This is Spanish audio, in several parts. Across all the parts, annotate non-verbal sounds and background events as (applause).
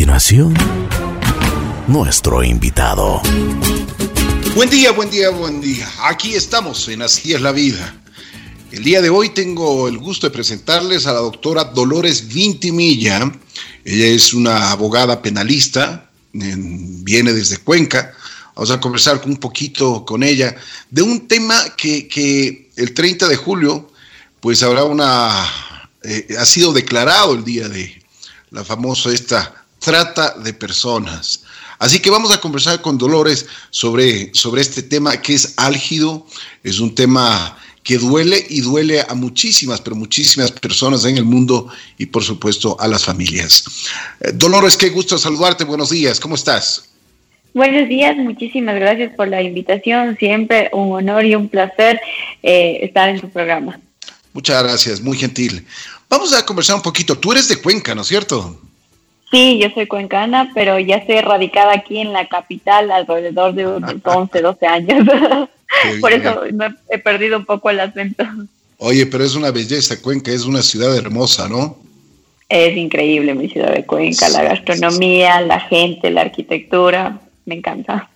continuación, nuestro invitado. Buen día, buen día, buen día. Aquí estamos en Así es la vida. El día de hoy tengo el gusto de presentarles a la doctora Dolores Vintimilla. Ella es una abogada penalista, viene desde Cuenca. Vamos a conversar un poquito con ella de un tema que, que el 30 de julio, pues habrá una, eh, ha sido declarado el día de la famosa esta trata de personas. Así que vamos a conversar con Dolores sobre, sobre este tema que es álgido, es un tema que duele y duele a muchísimas, pero muchísimas personas en el mundo y por supuesto a las familias. Eh, Dolores, qué gusto saludarte, buenos días, ¿cómo estás? Buenos días, muchísimas gracias por la invitación, siempre un honor y un placer eh, estar en tu programa. Muchas gracias, muy gentil. Vamos a conversar un poquito, tú eres de Cuenca, ¿no es cierto? Sí, yo soy cuencana, pero ya estoy radicada aquí en la capital alrededor de unos 11, 12 años. (laughs) Por eso he perdido un poco el acento. Oye, pero es una belleza, Cuenca es una ciudad hermosa, ¿no? Es increíble mi ciudad de Cuenca, la gastronomía, la gente, la arquitectura, me encanta.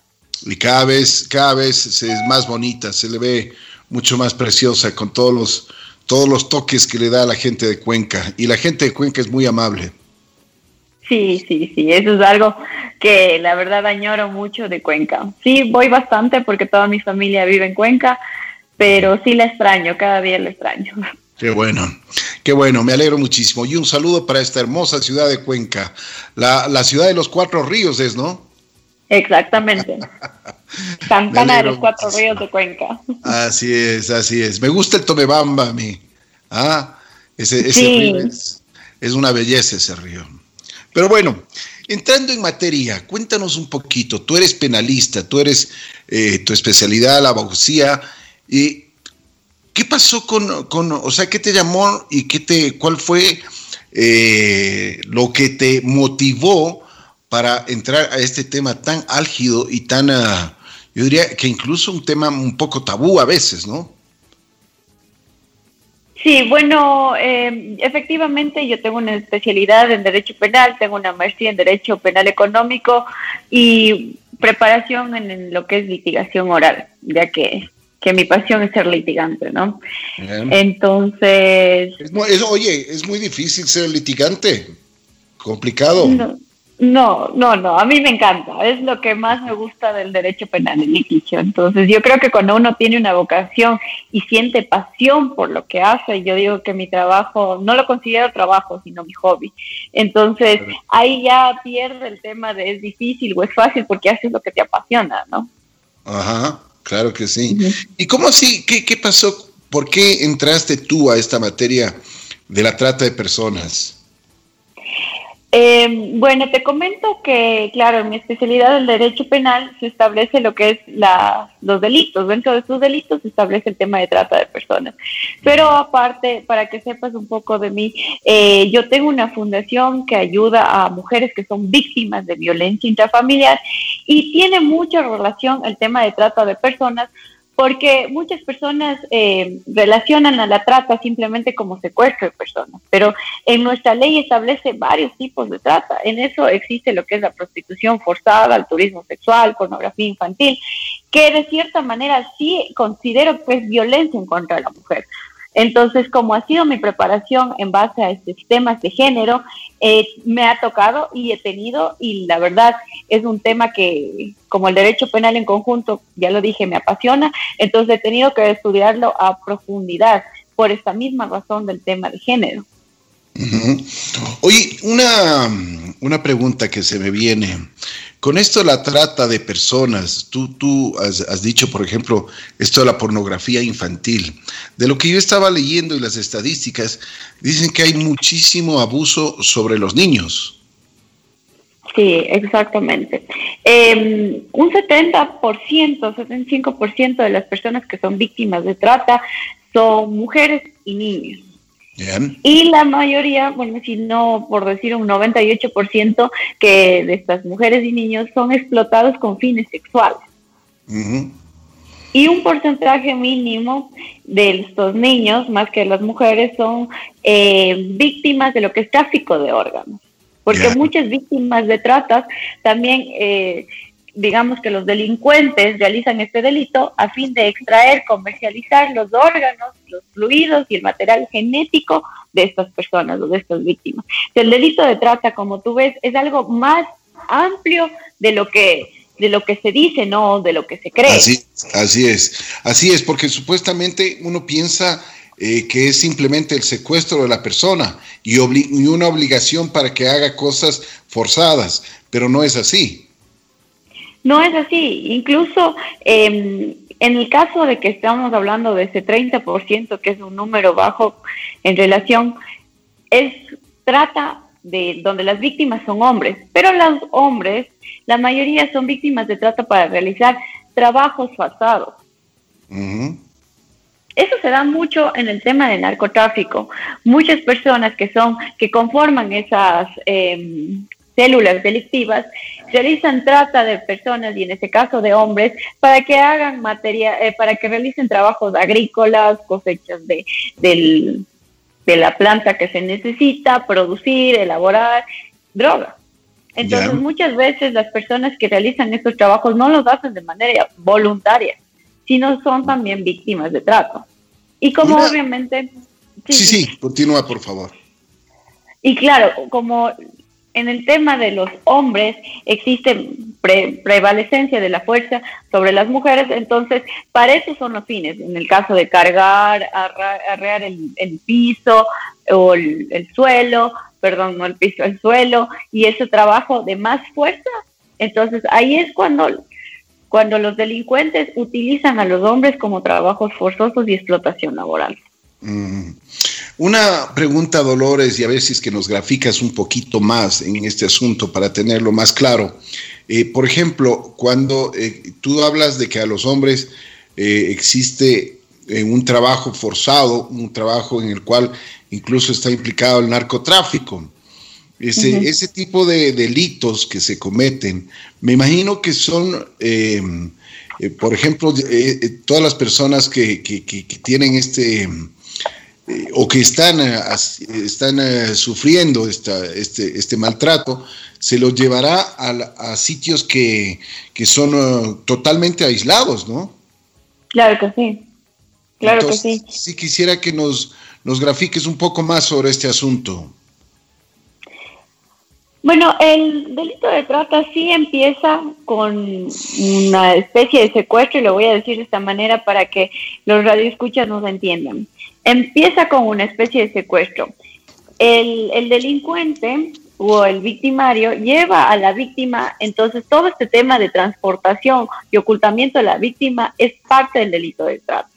Y cada vez, cada vez es más bonita, se le ve mucho más preciosa con todos los, todos los toques que le da a la gente de Cuenca. Y la gente de Cuenca es muy amable. Sí, sí, sí, eso es algo que la verdad añoro mucho de Cuenca. Sí, voy bastante porque toda mi familia vive en Cuenca, pero sí la extraño, cada día la extraño. Qué bueno, qué bueno, me alegro muchísimo. Y un saludo para esta hermosa ciudad de Cuenca, la, la ciudad de los cuatro ríos es, ¿no? Exactamente. (laughs) Santana de los cuatro ríos de Cuenca. Así es, así es. Me gusta el Tomebamba a mí. Ah, ese, ese río es, es una belleza ese río. Pero bueno, entrando en materia, cuéntanos un poquito. Tú eres penalista, tú eres eh, tu especialidad, la abogacía. Y, ¿Qué pasó con, con, o sea, qué te llamó y qué te, cuál fue eh, lo que te motivó para entrar a este tema tan álgido y tan, uh, yo diría que incluso un tema un poco tabú a veces, ¿no? Sí, bueno, eh, efectivamente yo tengo una especialidad en Derecho Penal, tengo una maestría en Derecho Penal Económico y preparación en, lo que es litigación oral, ya que, que mi pasión es ser litigante, ¿no? Entonces... oye, es muy difícil ser litigante, complicado. No, no, no, a mí me encanta, es lo que más me gusta del derecho penal, el litigio. Entonces, yo creo que cuando uno tiene una vocación y siente pasión por lo que hace, yo digo que mi trabajo, no lo considero trabajo, sino mi hobby. Entonces, ahí ya pierde el tema de es difícil o es fácil porque haces lo que te apasiona, ¿no? Ajá, claro que sí. ¿Y cómo así? ¿Qué, ¿Qué pasó? ¿Por qué entraste tú a esta materia de la trata de personas? Eh, bueno, te comento que, claro, en mi especialidad del derecho penal se establece lo que es la, los delitos. Dentro de esos delitos se establece el tema de trata de personas. Pero aparte, para que sepas un poco de mí, eh, yo tengo una fundación que ayuda a mujeres que son víctimas de violencia intrafamiliar y tiene mucha relación el tema de trata de personas porque muchas personas eh, relacionan a la trata simplemente como secuestro de personas, pero en nuestra ley establece varios tipos de trata. En eso existe lo que es la prostitución forzada, el turismo sexual, pornografía infantil, que de cierta manera sí considero que es violencia en contra de la mujer. Entonces, como ha sido mi preparación en base a estos temas de género, eh, me ha tocado y he tenido, y la verdad es un tema que, como el derecho penal en conjunto, ya lo dije, me apasiona, entonces he tenido que estudiarlo a profundidad por esta misma razón del tema de género. Oye, una, una pregunta que se me viene. Con esto la trata de personas, tú, tú has, dicho, por ejemplo, esto de la pornografía infantil. De lo que yo estaba leyendo y las estadísticas, dicen que hay muchísimo abuso sobre los niños. Sí, exactamente. Eh, un 70%, 75% de las personas que son víctimas de trata son mujeres y niños. Y la mayoría, bueno, si no por decir un 98% que de estas mujeres y niños son explotados con fines sexuales. Y un porcentaje mínimo de estos niños, más que las mujeres, son eh, víctimas de lo que es tráfico de órganos. porque muchas víctimas de tratas también, eh, digamos que los delincuentes realizan este delito a fin de extraer, comercializar los órganos, los fluidos y el material genético de estas personas o de estas víctimas. El delito de trata, como tú ves, es algo más amplio de lo que de lo que se dice, no de lo que se cree. Así, así es, así es, porque supuestamente uno piensa eh, que es simplemente el secuestro de la persona y, y, una obligación para que haga cosas forzadas, pero no es así. No es así, incluso em, en el caso de que estamos hablando de ese 30%, que es un número bajo en relación, es trata de donde las víctimas son hombres, pero los hombres, la mayoría son víctimas de trata para realizar trabajos forzados. Eso se da mucho en el tema del narcotráfico. Muchas personas que son, que conforman esas em, células delictivas, realizan trata de personas y en este caso de hombres para que hagan materia, eh, para que realicen trabajos agrícolas, cosechas de, del, de la planta que se necesita, producir, elaborar droga. Entonces, muchas veces las personas que realizan estos trabajos no los hacen de manera voluntaria, sino son también víctimas de trato. Y como obviamente... Sí, sí, continúa, por favor. Y claro, como en el tema de los hombres existe prevalecencia de la fuerza sobre las mujeres, entonces para eso son los fines, en el caso de cargar, arrear el, piso o el, suelo, perdón, no el piso, el suelo, y ese trabajo de más fuerza, entonces ahí es cuando, cuando los delincuentes utilizan a los hombres como trabajos forzosos y explotación laboral. Mm. Una pregunta, Dolores, y a ver si es que nos graficas un poquito más en este asunto para tenerlo más claro. Eh, por ejemplo, cuando eh, tú hablas de que a los hombres eh, existe un trabajo forzado, un trabajo en el cual incluso está implicado el narcotráfico, ese, ese tipo de delitos que se cometen, me imagino que son, por ejemplo, todas las personas que, que tienen este eh, o que están, eh, están eh, sufriendo esta, este, este maltrato, se los llevará a, sitios que, son totalmente aislados, ¿no? Claro que sí. Claro que sí. Sí quisiera que nos, nos grafiques un poco más sobre este asunto. Bueno, el delito de trata sí empieza con una especie de secuestro, y lo voy a decir de esta manera para que los radioescuchas nos entiendan empieza con una especie de secuestro. El, delincuente o el victimario lleva a la víctima, entonces todo este tema de transportación y ocultamiento de la víctima es parte del delito de trata.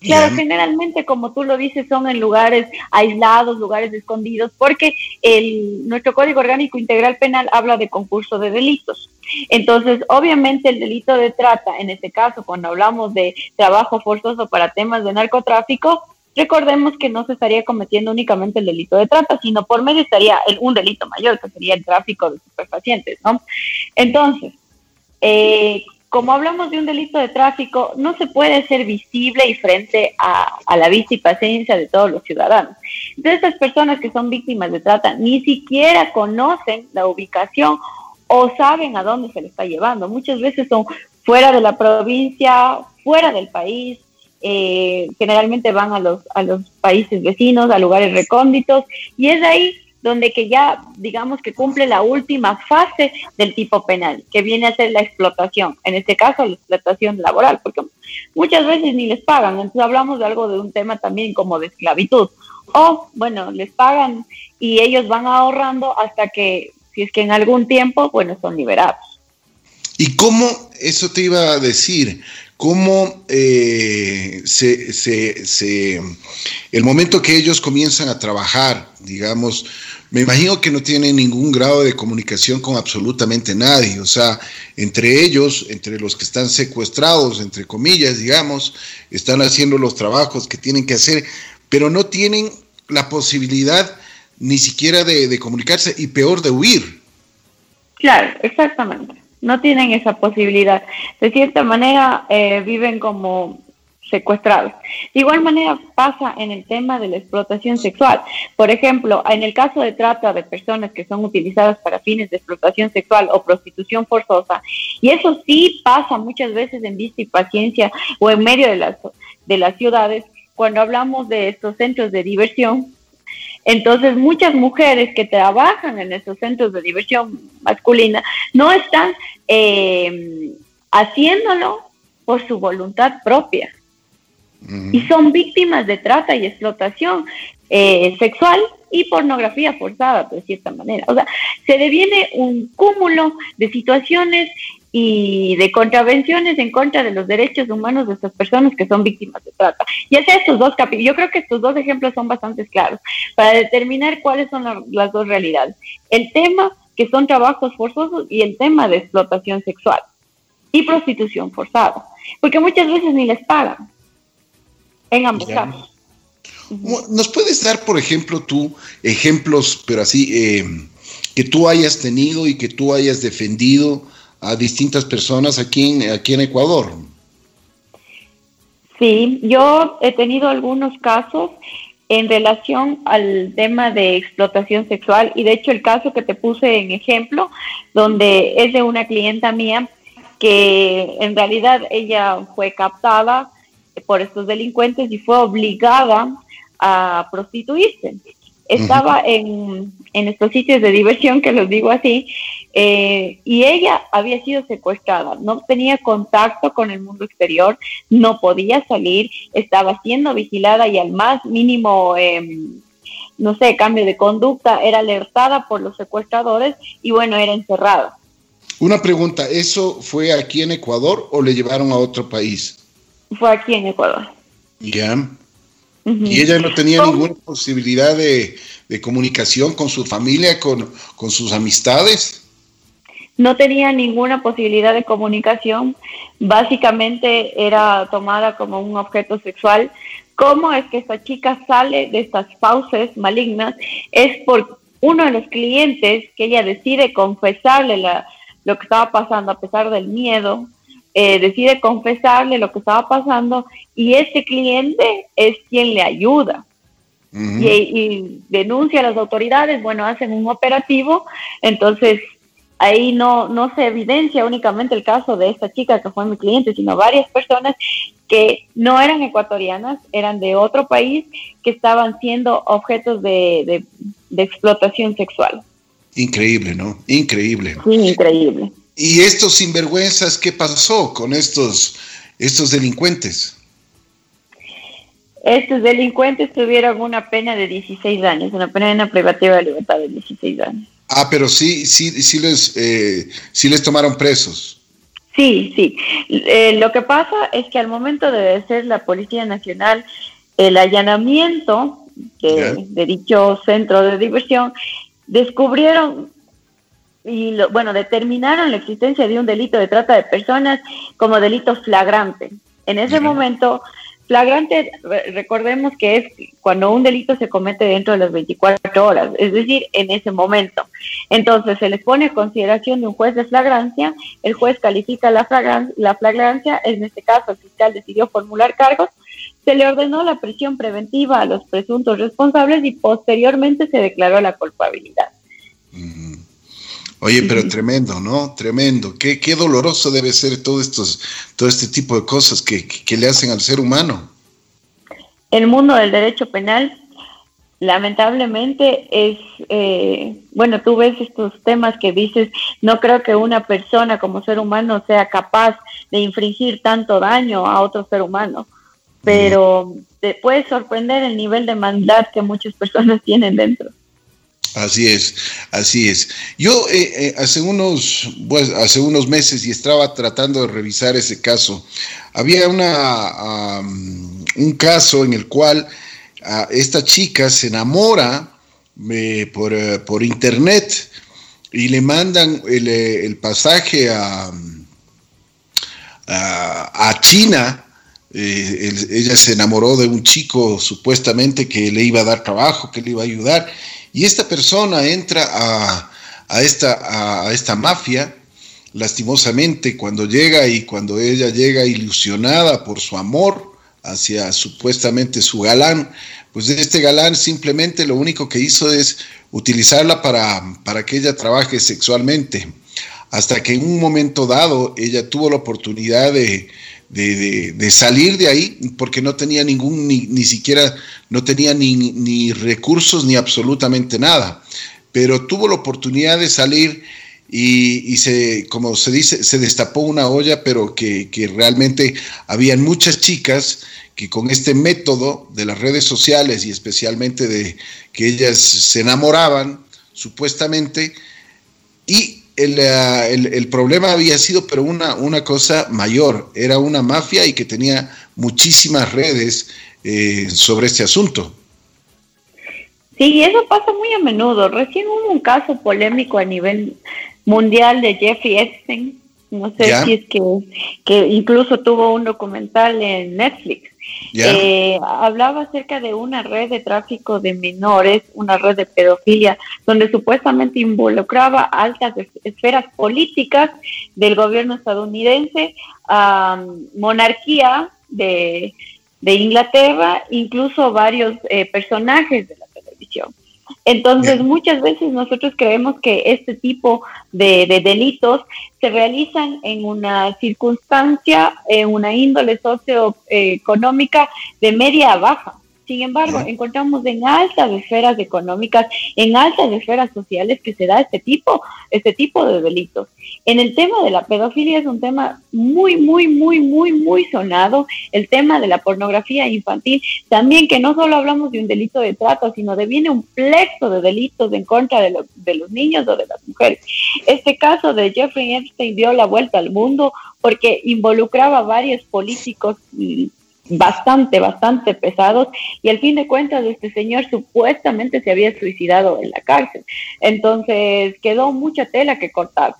Claro, generalmente, como tú lo dices, son en lugares aislados, lugares escondidos, porque el, nuestro Código Orgánico Integral Penal habla de concurso de delitos. Entonces, obviamente, el delito de trata, en este caso, cuando hablamos de trabajo forzoso para temas de narcotráfico, Recordemos que no se estaría cometiendo únicamente el delito de trata, sino por medio estaría un delito mayor, que sería el tráfico de superfacientes, ¿no? Entonces, eh, como hablamos de un delito de tráfico, no se puede ser visible y frente a, la vista y paciencia de todos los ciudadanos. Entonces, estas personas que son víctimas de trata ni siquiera conocen la ubicación o saben a dónde se les está llevando. Muchas veces son fuera de la provincia, fuera del país, eh, generalmente van a los, a los países vecinos, a lugares recónditos, y es ahí donde que ya digamos que cumple la última fase del tipo penal, que viene a ser la explotación, en este caso la explotación laboral, porque muchas veces ni les pagan, entonces hablamos de algo de un tema también como de esclavitud, o bueno, les pagan y ellos van ahorrando hasta que, si es que en algún tiempo, bueno, son liberados. ¿Y cómo, eso te iba a decir, cómo eh, se, el momento que ellos comienzan a trabajar, digamos, me imagino que no tienen ningún grado de comunicación con absolutamente nadie, o sea, entre ellos, entre los que están secuestrados, entre comillas, digamos, están haciendo los trabajos que tienen que hacer, pero no tienen la posibilidad ni siquiera de comunicarse y peor de huir. Claro, exactamente no tienen esa posibilidad. De cierta manera, eh, viven como secuestrados. De igual manera pasa en el tema de la explotación sexual. Por ejemplo, en el caso de trata de personas que son utilizadas para fines de explotación sexual o prostitución forzosa, y eso sí pasa muchas veces en vista y paciencia o en medio de las, de las ciudades, cuando hablamos de estos centros de diversión, entonces muchas mujeres que trabajan en estos centros de diversión masculina no están eh, haciéndolo por su voluntad propia y son víctimas de trata y explotación eh, sexual y pornografía forzada, de cierta manera. O sea, se deviene un cúmulo de situaciones y de contravenciones en contra de los derechos humanos de estas personas que son víctimas de trata. Y es estos dos capítulos, yo creo que estos dos ejemplos son bastante claros para determinar cuáles son las dos realidades. El tema que son trabajos forzosos y el tema de explotación sexual y prostitución forzada, porque muchas veces ni les pagan en ambos casos. ¿Nos puedes dar, por ejemplo, tú ejemplos, pero así, eh, que tú hayas tenido y que tú hayas defendido a distintas personas aquí en, aquí en Ecuador? Sí, yo he tenido algunos casos en relación al tema de explotación sexual y de hecho el caso que te puse en ejemplo, donde es de una clienta mía que en realidad ella fue captada por estos delincuentes y fue obligada a prostituirse. Estaba en, estos sitios de diversión, que los digo así, eh, y ella había sido secuestrada, no tenía contacto con el mundo exterior, no podía salir, estaba siendo vigilada y al más mínimo, em, no sé, cambio de conducta, era alertada por los secuestradores y bueno, era encerrada. Una pregunta, ¿eso fue aquí en Ecuador o le llevaron a otro país? Fue aquí en Ecuador. Ya. Y ella no tenía ninguna posibilidad de, comunicación con su familia, con, con sus amistades. No tenía ninguna posibilidad de comunicación. Básicamente era tomada como un objeto sexual. ¿Cómo es que esta chica sale de estas fauces malignas? Es por uno de los clientes que ella decide confesarle la, lo que estaba pasando a pesar del miedo, eh, decide confesarle lo que estaba pasando y ese cliente es quien le ayuda. y, denuncia a las autoridades, bueno, hacen un operativo, entonces ahí no, no se evidencia únicamente el caso de esta chica que fue mi cliente, sino varias personas que no eran ecuatorianas, eran de otro país, que estaban siendo objetos de, de explotación sexual. Increíble, ¿no? Increíble. Sí, increíble. ¿Y estos sinvergüenzas qué pasó con estos, estos delincuentes? Estos delincuentes tuvieron una pena de 16 años, una pena privativa de libertad de 16 años. Ah, pero sí, sí, sí les, eh, sí les tomaron presos. Sí, sí. Eh, lo que pasa es que al momento de ser la Policía Nacional, el allanamiento de dicho centro de diversión, descubrieron y bueno, determinaron la existencia de un delito de trata de personas como delito flagrante. En ese momento, flagrante, recordemos que es cuando un delito se comete dentro de las 24 horas, es decir, en ese momento. Entonces, se les pone a consideración de un juez de flagrancia, el juez califica la, flagrancia, la flagrancia, en este caso el fiscal decidió formular cargos, se le ordenó la prisión preventiva a los presuntos responsables y posteriormente se declaró la culpabilidad. Oye, pero tremendo, ¿no? Tremendo. Qué, qué doloroso debe ser todo, estos, todo este tipo de cosas que, le hacen al ser humano. El mundo del derecho penal, lamentablemente, es, eh, bueno, tú ves estos temas que dices, no creo que una persona como ser humano sea capaz de infringir tanto daño a otro ser humano, pero te puede sorprender el nivel de maldad que muchas personas (laughs) tienen dentro. Así es, así es. Yo eh, eh, hace, unos, pues, hace unos meses y estaba tratando de revisar ese caso. Había una, un caso en el cual esta chica se enamora eh, por, internet y le mandan el, pasaje a, a, China. ella se enamoró de un chico supuestamente que le iba a dar trabajo, que le iba a ayudar y esta persona entra a, esta, esta mafia, lastimosamente, cuando llega y cuando ella llega ilusionada por su amor hacia supuestamente su galán, pues este galán simplemente lo único que hizo es utilizarla para, para que ella trabaje sexualmente, hasta que en un momento dado ella tuvo la oportunidad de, de, salir de ahí porque no tenía ningún, ni, ni siquiera, no tenía ni, ni, recursos ni absolutamente nada, pero tuvo la oportunidad de salir y, y, se, como se dice, se destapó una olla, pero que, que realmente habían muchas chicas que con este método de las redes sociales y especialmente de que ellas se enamoraban, supuestamente, y el, eh, el, el, problema había sido, pero una, una cosa mayor, era una mafia y que tenía muchísimas redes eh, sobre este asunto. Sí, eso pasa muy a menudo. Recién hubo un caso polémico a nivel mundial de Jeffrey Epstein. No sé si es que, que incluso tuvo un documental en Netflix eh, hablaba acerca de una red de tráfico de menores, una red de pedofilia, donde supuestamente involucraba altas esferas políticas del gobierno estadounidense, monarquía de, Inglaterra, incluso varios eh, personajes de la. Entonces, muchas veces nosotros creemos que este tipo de, delitos se realizan en una circunstancia, en una índole socioeconómica de media a baja. Sin embargo, encontramos en altas esferas económicas, en altas esferas sociales que se da este tipo, este tipo de delitos. En el tema de la pedofilia es un tema muy, muy, muy, muy, muy sonado. El tema de la pornografía infantil, también que no solo hablamos de un delito de trata, sino de viene un plexo de delitos en contra de, de los niños o de las mujeres. Este caso de Jeffrey Epstein dio la vuelta al mundo porque involucraba a varios políticos bastante, bastante pesados y al fin de cuentas este señor supuestamente se había suicidado en la cárcel. Entonces quedó mucha tela que cortar.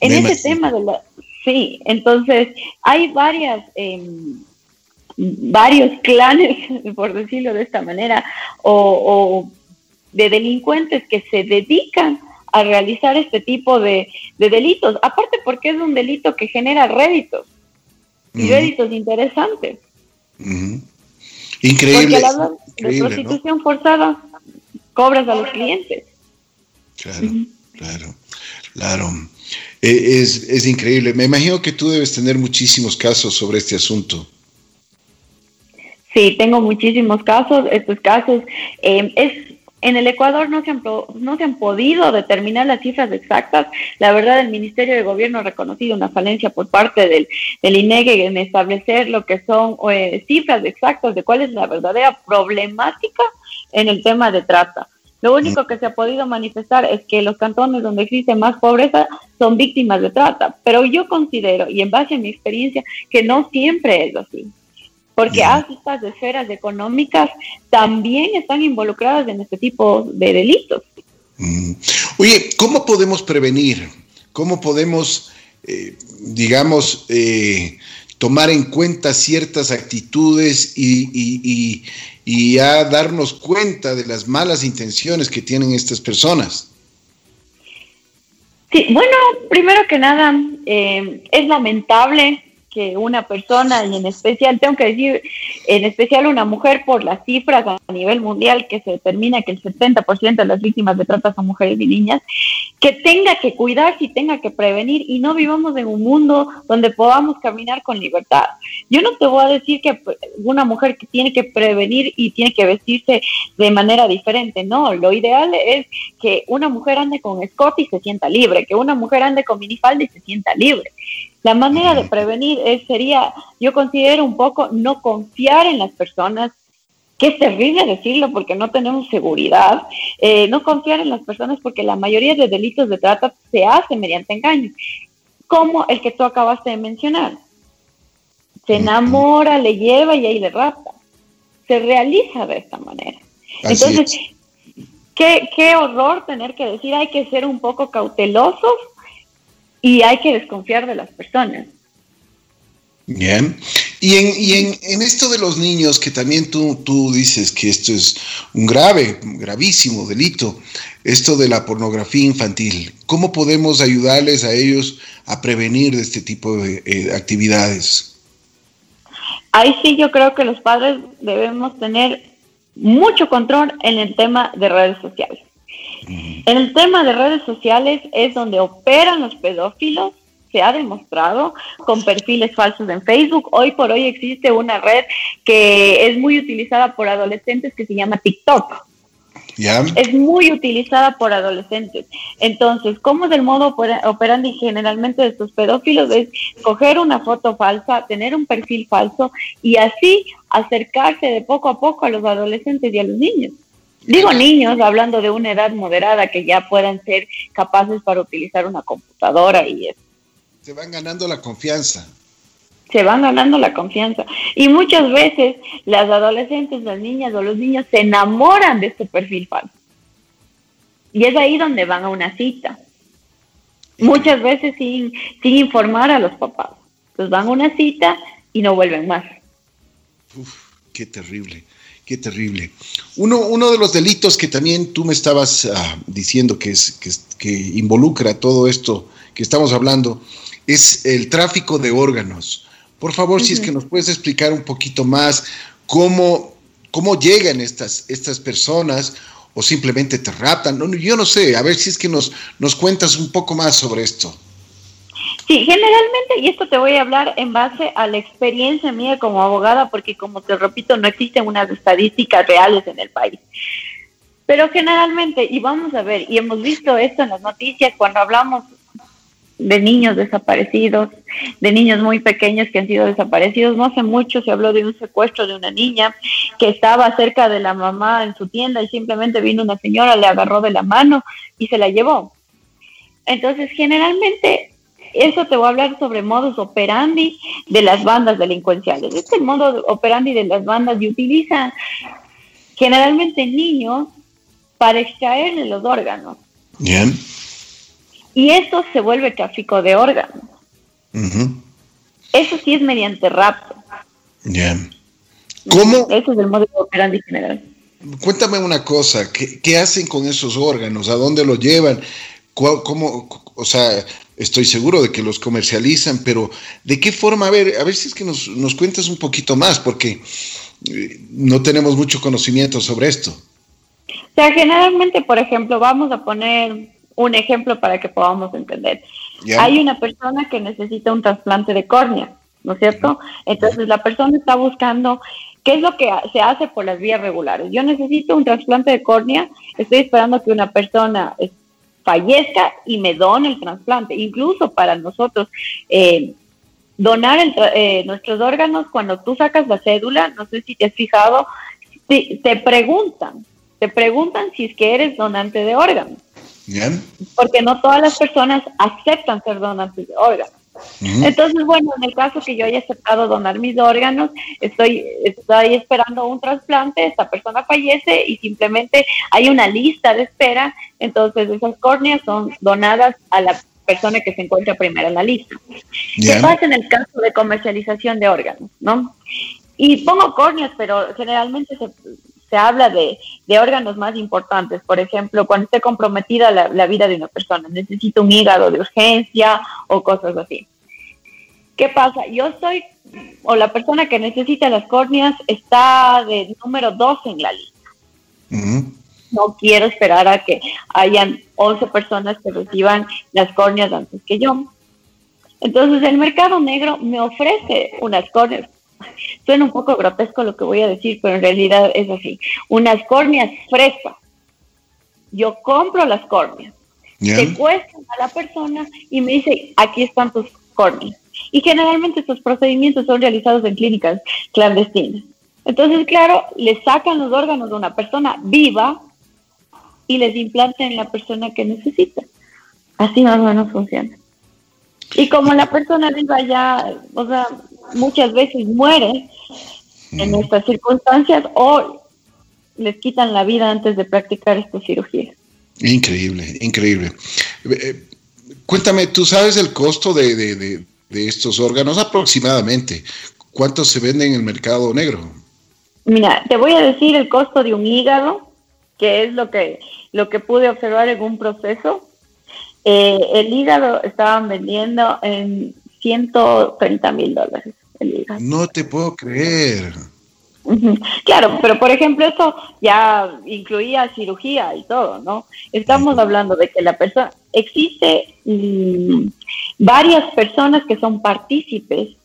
En ese tema de la... Sí, entonces hay varias... Em, varios clanes, (laughs) por decirlo de esta manera, o, de delincuentes que se dedican a realizar este tipo de, delitos, aparte porque es un delito que genera réditos, y réditos interesantes. Increíble. Porque la prostitución forzada cobras a los clientes. Claro, claro, claro. E, es, es, increíble. Me imagino que tú debes tener muchísimos casos sobre este asunto. Sí, tengo muchísimos casos. Estos casos eh, es en el Ecuador no se, han, no se han podido determinar las cifras exactas. La verdad, el Ministerio de Gobierno ha reconocido una falencia por parte del, del INEGE en establecer lo que son eh, cifras exactas de cuál es la verdadera problemática en el tema de trata. Lo único que se ha podido manifestar es que los cantones donde existe más pobreza son víctimas de trata, pero yo considero, y en base a mi experiencia, que no siempre es así porque estas esferas económicas también están involucradas en este tipo de delitos. Mm. Oye, ¿cómo podemos prevenir? ¿Cómo podemos, eh, digamos, eh, tomar en cuenta ciertas actitudes y, y, a darnos cuenta de las malas intenciones que tienen estas personas? Sí, bueno, primero que nada, eh, es lamentable que una persona, y en especial, tengo que decir, en especial una mujer, por las cifras a nivel mundial, que se determina que el 70% de las víctimas de trata son mujeres y niñas, que tenga que cuidarse y tenga que prevenir y no vivamos en un mundo donde podamos caminar con libertad. Yo no te voy a decir que una mujer que tiene que prevenir y tiene que vestirse de manera diferente, no, lo ideal es que una mujer ande con escote y se sienta libre, que una mujer ande con minifalda y se sienta libre. La manera de prevenir sería, yo considero un poco no confiar en las personas, que es terrible decirlo porque no tenemos seguridad, eh, no confiar en las personas porque la mayoría de delitos de trata se hace mediante engaños, como el que tú acabaste de mencionar. Se enamora, le lleva y ahí le rapta. Se realiza de esta manera. Entonces, qué, qué horror tener que decir, hay que ser un poco cautelosos y hay que desconfiar de las personas. Bien. Y en, en, esto de los niños, que también tú, tú dices que esto es un grave, gravísimo delito, esto de la pornografía infantil, ¿cómo podemos ayudarles a ellos a prevenir de este tipo de eh, actividades? ahí sí yo creo que los padres debemos tener mucho control en el tema de redes sociales. En el tema de redes sociales es donde operan los pedófilos, se ha demostrado con perfiles falsos en Facebook. Hoy por hoy existe una red que es muy utilizada por adolescentes que se llama TikTok. Es muy utilizada por adolescentes. Entonces, ¿cómo es el modo operandi generalmente de estos pedófilos? Es coger una foto falsa, tener un perfil falso y así acercarse de poco a poco a los adolescentes y a los niños. Digo niños, hablando de una edad moderada que ya puedan ser capaces para utilizar una computadora y eso. Se van ganando la confianza se van ganando la confianza. Y muchas veces las adolescentes, las niñas o los niños se enamoran de este perfil falso. Y es ahí donde van a una cita. Muchas veces sin, sin informar a los papás. Pues van a una cita y no vuelven más. Uf, qué terrible, qué terrible. Uno, uno de los delitos que también tú me estabas ah, diciendo que, es, que, que involucra todo esto que estamos hablando es el tráfico de órganos. Por favor, si es que nos puedes explicar un poquito más cómo, cómo llegan estas, estas personas o simplemente te raptan. No, yo no sé, a ver si es que nos, nos cuentas un poco más sobre esto. Sí, generalmente, y esto te voy a hablar en base a la experiencia mía como abogada, porque como te repito, no existen unas estadísticas reales en el país. Pero generalmente, y vamos a ver, y hemos visto esto en las noticias cuando hablamos de niños desaparecidos, de niños muy pequeños que han sido desaparecidos. No hace mucho se habló de un secuestro de una niña que estaba cerca de la mamá en su tienda y simplemente vino una señora, le agarró de la mano y se la llevó. Entonces, generalmente, eso te voy a hablar sobre modus operandi de las bandas delincuenciales. Este modo operandi de las bandas y utilizan generalmente niños para extraerle los órganos. Bien. Y eso se vuelve tráfico de órganos. Eso sí es mediante rapto. Bien. ¿Cómo? Eso es el modo operandi general. Cuéntame una cosa, ¿qué, hacen con esos órganos? ¿A dónde los llevan? ¿Cómo, o sea, estoy seguro de que los comercializan, pero ¿de qué forma? A ver, a ver si es que nos, nos cuentas un poquito más, porque eh, no tenemos mucho conocimiento sobre esto. O sea, generalmente, por ejemplo, vamos a poner un ejemplo para que podamos entender. Hay una persona que necesita un trasplante de córnea, ¿no es cierto? Entonces la persona está buscando qué es lo que se hace por las vías regulares. Yo necesito un trasplante de córnea, estoy esperando que una persona fallezca y me done el trasplante. Incluso para nosotros, eh, donar eh, nuestros órganos, cuando tú sacas la cédula, no sé si te has fijado, te preguntan, te preguntan si es que eres donante de órganos. Porque no todas las personas aceptan ser donantes de órganos. Entonces, bueno, en el caso que yo haya aceptado donar mis órganos, estoy, estoy esperando un trasplante, esta persona fallece y simplemente hay una lista de espera, entonces esas córneas son donadas a la persona que se encuentra primero en la lista. ¿Qué pasa en el caso de comercialización de órganos? ¿no? Y pongo córneas, pero generalmente se, se habla de, órganos más importantes, por ejemplo, cuando esté comprometida la, vida de una persona, necesita un hígado de urgencia o cosas así. ¿Qué pasa? Yo soy, o la persona que necesita las córneas está de número 12 en la lista. No quiero esperar a que hayan 11 personas que reciban las córneas antes que yo. Entonces el mercado negro me ofrece unas córneas Suena un poco grotesco lo que voy a decir, pero en realidad es así. Unas córneas frescas. Yo compro las córneas, secuestran a la persona y me dice, aquí están tus córneas. Y generalmente estos procedimientos son realizados en clínicas clandestinas. Entonces, claro, le sacan los órganos de una persona viva y les implantan en la persona que necesita. Así más o menos funciona. Y como la persona viva ya, o sea, muchas veces muere en estas circunstancias o les quitan la vida antes de practicar esta cirugía. Increíble, increíble. Eh, eh, cuéntame, ¿tú sabes el costo de, de, estos órganos aproximadamente? ¿Cuántos se venden en el mercado negro? Mira, te voy a decir el costo de un hígado, que es lo que, lo que pude observar en un proceso. Eh, el hígado estaban vendiendo en 130 mil dólares. No te puedo creer. Claro, pero por ejemplo, eso ya incluía cirugía y todo, ¿no? Estamos hablando de que la persona, existe mm, varias personas que son partícipes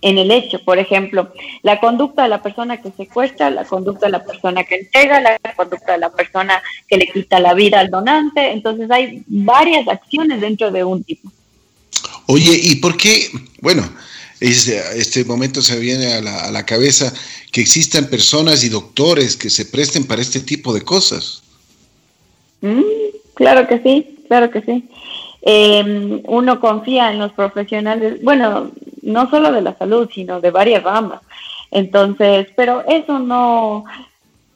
en el hecho. Por ejemplo, la conducta de la persona que secuestra, la conducta de la persona que entrega, la conducta de la persona que le quita la vida al donante. Entonces hay varias acciones dentro de un tipo. Oye, ¿y por qué? Bueno, este momento se viene a la, a la cabeza que existan personas y doctores que se presten para este tipo de cosas. Mm, claro que sí, claro que sí. Eh, uno confía en los profesionales, bueno, no solo de la salud, sino de varias ramas. Entonces, pero eso no,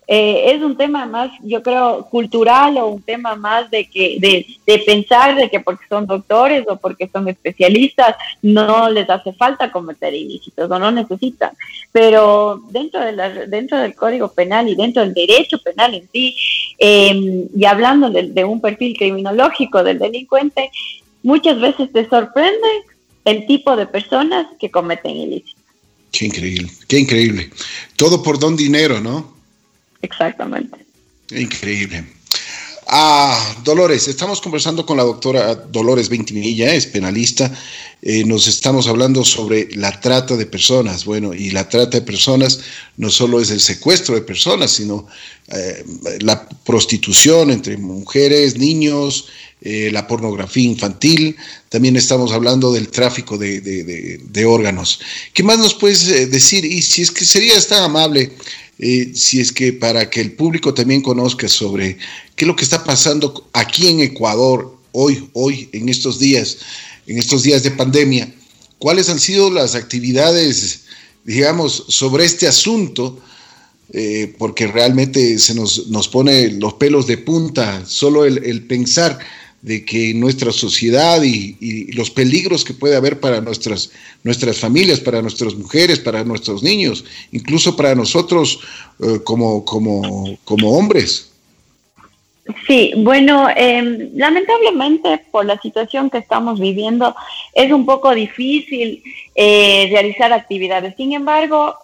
eh, es un tema más, yo creo, cultural o un tema más de que de, de, pensar de que porque son doctores o porque son especialistas no les hace falta cometer ilícitos o no necesitan. Pero dentro de la, dentro del Código Penal y dentro del derecho penal en sí, eh, y hablando de, de un perfil criminológico del delincuente, muchas veces te sorprende el tipo de personas que cometen ilícitos. Qué increíble, qué increíble. Todo por don dinero, ¿no? Exactamente. Increíble. Ah, Dolores, estamos conversando con la doctora Dolores Ventimilla, es penalista. Eh, nos estamos hablando sobre la trata de personas. Bueno, y la trata de personas no solo es el secuestro de personas, sino eh, la prostitución entre mujeres, niños, eh, la pornografía infantil. También estamos hablando del tráfico de, órganos. ¿Qué más nos puedes decir? Y si es que serías tan amable eh, si es que para que el público también conozca sobre qué es lo que está pasando aquí en Ecuador hoy, hoy, en estos días, en estos días de pandemia, cuáles han sido las actividades, digamos, sobre este asunto, eh, porque realmente se nos, nos, pone los pelos de punta, solo el, el pensar de que nuestra sociedad y, los peligros que puede haber para nuestras, nuestras familias, para nuestras mujeres, para nuestros niños, incluso para nosotros eh, como, como, como hombres. Sí, bueno, eh, lamentablemente por la situación que estamos viviendo es un poco difícil eh, realizar actividades. Sin embargo,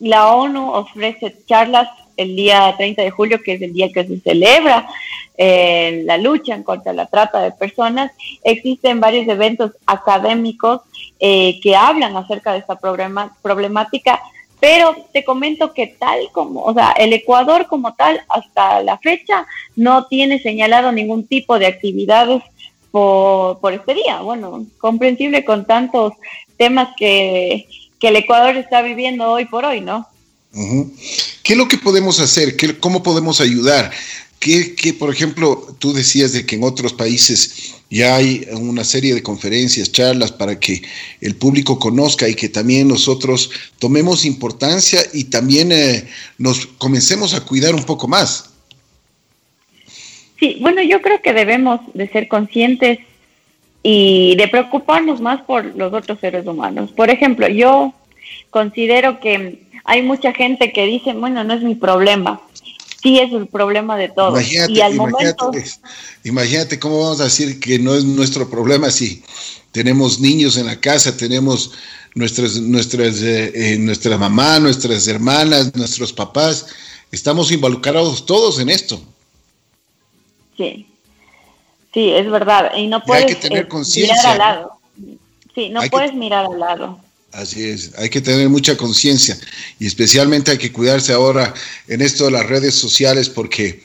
la ONU ofrece charlas el día 30 de julio, que es el día que se celebra eh, la lucha contra la trata de personas. Existen varios eventos académicos eh, que hablan acerca de esta problemática, pero te comento que tal como, o sea, el Ecuador como tal, hasta la fecha, no tiene señalado ningún tipo de actividades por, por este día. Bueno, comprensible con tantos temas que, que el Ecuador está viviendo hoy por hoy, ¿no? ¿Qué es lo que podemos hacer? ¿Qué, ¿Cómo podemos ayudar? Que, que, por ejemplo, tú decías de que en otros países ya hay una serie de conferencias, charlas para que el público conozca y que también nosotros tomemos importancia y también eh, nos comencemos a cuidar un poco más. Sí, bueno, yo creo que debemos de ser conscientes y de preocuparnos más por los otros seres humanos. Por ejemplo, yo considero que hay mucha gente que dice, bueno, no es mi problema. Sí es el problema de todos. Imagínate, y al imagínate, momento... imagínate cómo vamos a decir que no es nuestro problema si tenemos niños en la casa, tenemos nuestras, nuestras, eh, nuestra mamá, nuestras hermanas, nuestros papás. Estamos involucrados todos en esto. Sí, sí, es verdad. Y no puedes y hay que tener eh, mirar al lado. Sí, no hay puedes que... mirar al lado. Así es, hay que tener mucha conciencia y especialmente hay que cuidarse ahora en esto de las redes sociales porque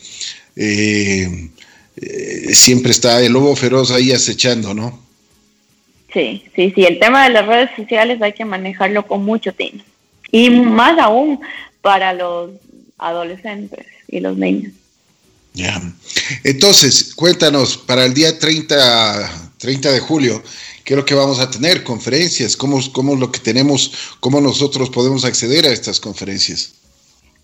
eh, eh, siempre está el lobo feroz ahí acechando, ¿no? Sí, sí, sí, el tema de las redes sociales hay que manejarlo con mucho tino y más aún para los adolescentes y los niños. Ya. Entonces, cuéntanos, para el día 30, 30 de julio, ¿Qué es lo que vamos a tener? Conferencias, ¿cómo, cómo lo que tenemos, cómo nosotros podemos acceder a estas conferencias?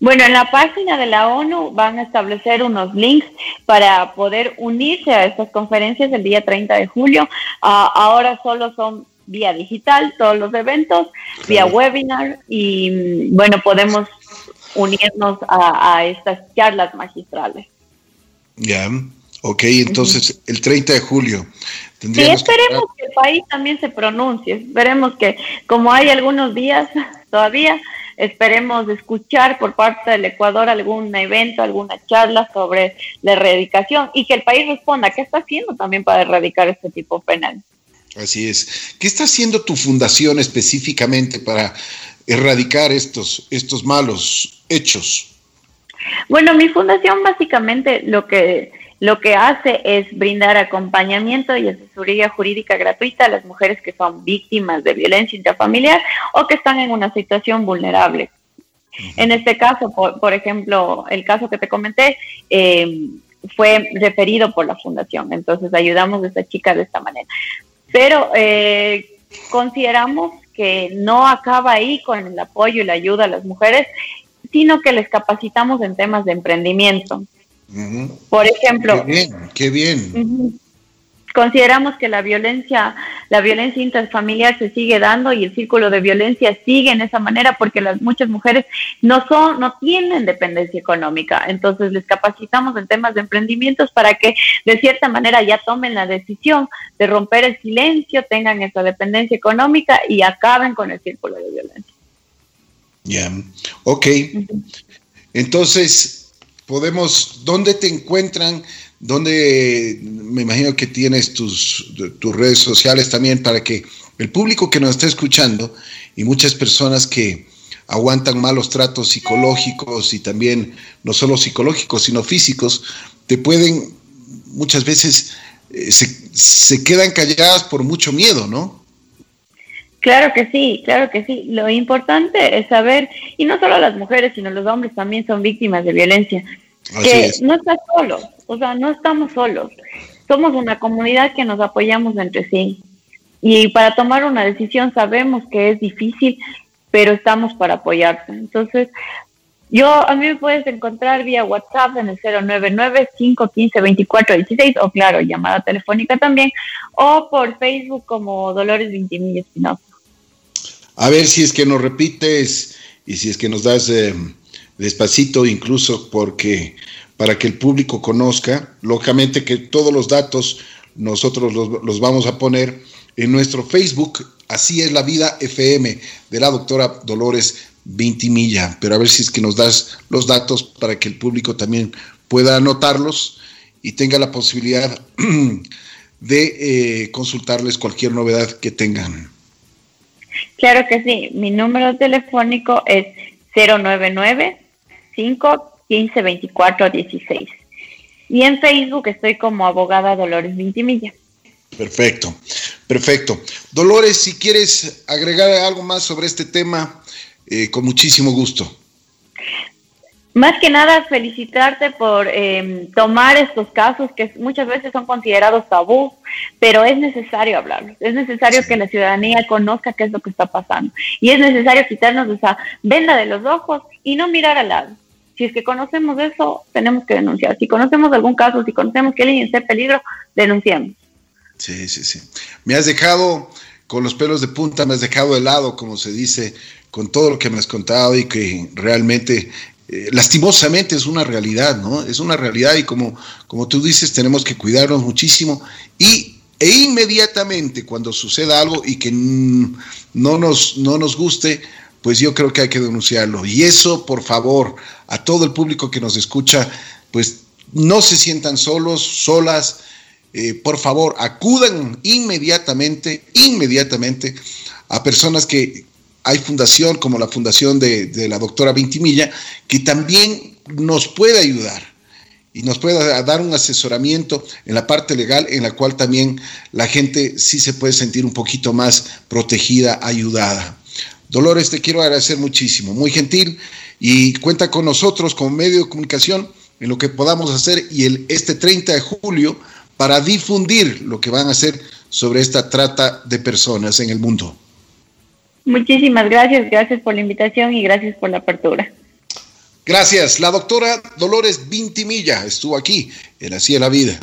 Bueno, en la página de la ONU van a establecer unos links para poder unirse a estas conferencias el día 30 de julio. Uh, ahora solo son vía digital todos los eventos, claro. vía webinar y bueno, podemos unirnos a, a estas charlas magistrales. Ya, Ok, entonces el 30 de julio. Sí, esperemos que, el país también se pronuncie. Esperemos que, como hay algunos días (laughs) todavía, esperemos escuchar por parte del Ecuador algún evento, alguna charla sobre la erradicación y que el país responda qué está haciendo también para erradicar este tipo penal. Así es. ¿Qué está haciendo tu fundación específicamente para erradicar estos, estos malos hechos? Bueno, mi fundación básicamente lo que lo que hace es brindar acompañamiento y asesoría jurídica gratuita a las mujeres que son víctimas de violencia intrafamiliar o que están en una situación vulnerable. En este caso, por, ejemplo, el caso que te comenté em, fue referido por la fundación, entonces ayudamos a esta chica de esta manera. Pero eh, consideramos que no acaba ahí con el apoyo y la ayuda a las mujeres, sino que les capacitamos en temas de emprendimiento. Por ejemplo, qué bien, qué bien. Consideramos que la violencia, la violencia interfamiliar se sigue dando y el círculo de violencia sigue en esa manera porque las muchas mujeres no son, no tienen dependencia económica. Entonces les capacitamos en temas de emprendimientos para que de cierta manera ya tomen la decisión de romper el silencio, tengan esa dependencia económica y acaben con el círculo de violencia. Ya, ok. Entonces, podemos, ¿dónde te encuentran? ¿Dónde me imagino que tienes tus, tus redes sociales también para que el público que nos está escuchando y muchas personas que aguantan malos tratos psicológicos y también no solo psicológicos, sino físicos, te pueden muchas veces eh, se, se quedan calladas por mucho miedo, ¿no? Claro que sí, claro que sí. Lo importante es saber, y no solo las mujeres, sino los hombres también son víctimas de violencia, que no estás solo, o sea, no estamos solos. Somos una comunidad que nos apoyamos entre sí. Y para tomar una decisión sabemos que es difícil, pero estamos para apoyarte. Entonces, yo, a mí me puedes encontrar vía WhatsApp en el 099-515-2416 o claro, llamada telefónica también, o por Facebook como Dolores Vintimilla Espinosa. A ver si es que nos repites y si es que nos das eh, despacito incluso porque para que el público conozca, lógicamente que todos los datos nosotros los, vamos a poner en nuestro Facebook, así es la vida FM de la doctora Dolores Vintimilla, pero a ver si es que nos das los datos para que el público también pueda anotarlos y tenga la posibilidad (clears throat) de eh, consultarles cualquier novedad que tengan. Claro que sí, mi número telefónico es 099 515 2416 Y en Facebook estoy como abogada Dolores Vintimilla. Perfecto, perfecto. Dolores, si quieres agregar algo más sobre este tema, eh, con muchísimo gusto. Más que nada, felicitarte por em, tomar estos casos que muchas veces son considerados tabú, pero es necesario hablarlos. Es necesario que la ciudadanía conozca qué es lo que está pasando. Y es necesario quitarnos esa venda de los ojos y no mirar al lado. Si es que conocemos eso, tenemos que denunciar. Si conocemos algún caso, si conocemos que alguien está en peligro, denunciamos. Sí, sí, sí. Me has dejado con los pelos de punta, me has dejado de lado, como se dice, con todo lo que me has contado y que realmente eh, lastimosamente es una realidad, ¿no? Es una realidad y como, como tú dices, tenemos que cuidarnos muchísimo y, e inmediatamente cuando suceda algo y que no nos, no nos guste, pues yo creo que hay que denunciarlo. Y eso, por favor, a todo el público que nos escucha, pues no se sientan solos, solas, eh, por favor, acudan inmediatamente, inmediatamente a personas que, hay fundación como la fundación de, la doctora Vintimilla, que también nos puede ayudar y nos puede dar un asesoramiento en la parte legal en la cual también la gente sí se puede sentir un poquito más protegida, ayudada. Dolores, te quiero agradecer muchísimo, muy gentil y cuenta con nosotros como medio de comunicación en lo que podamos hacer y el, este 30 de julio para difundir lo que van a hacer sobre esta trata de personas en el mundo. Muchísimas gracias, gracias por la invitación y gracias por la apertura. Gracias. La doctora Dolores Vintimilla estuvo aquí en Así es la Vida.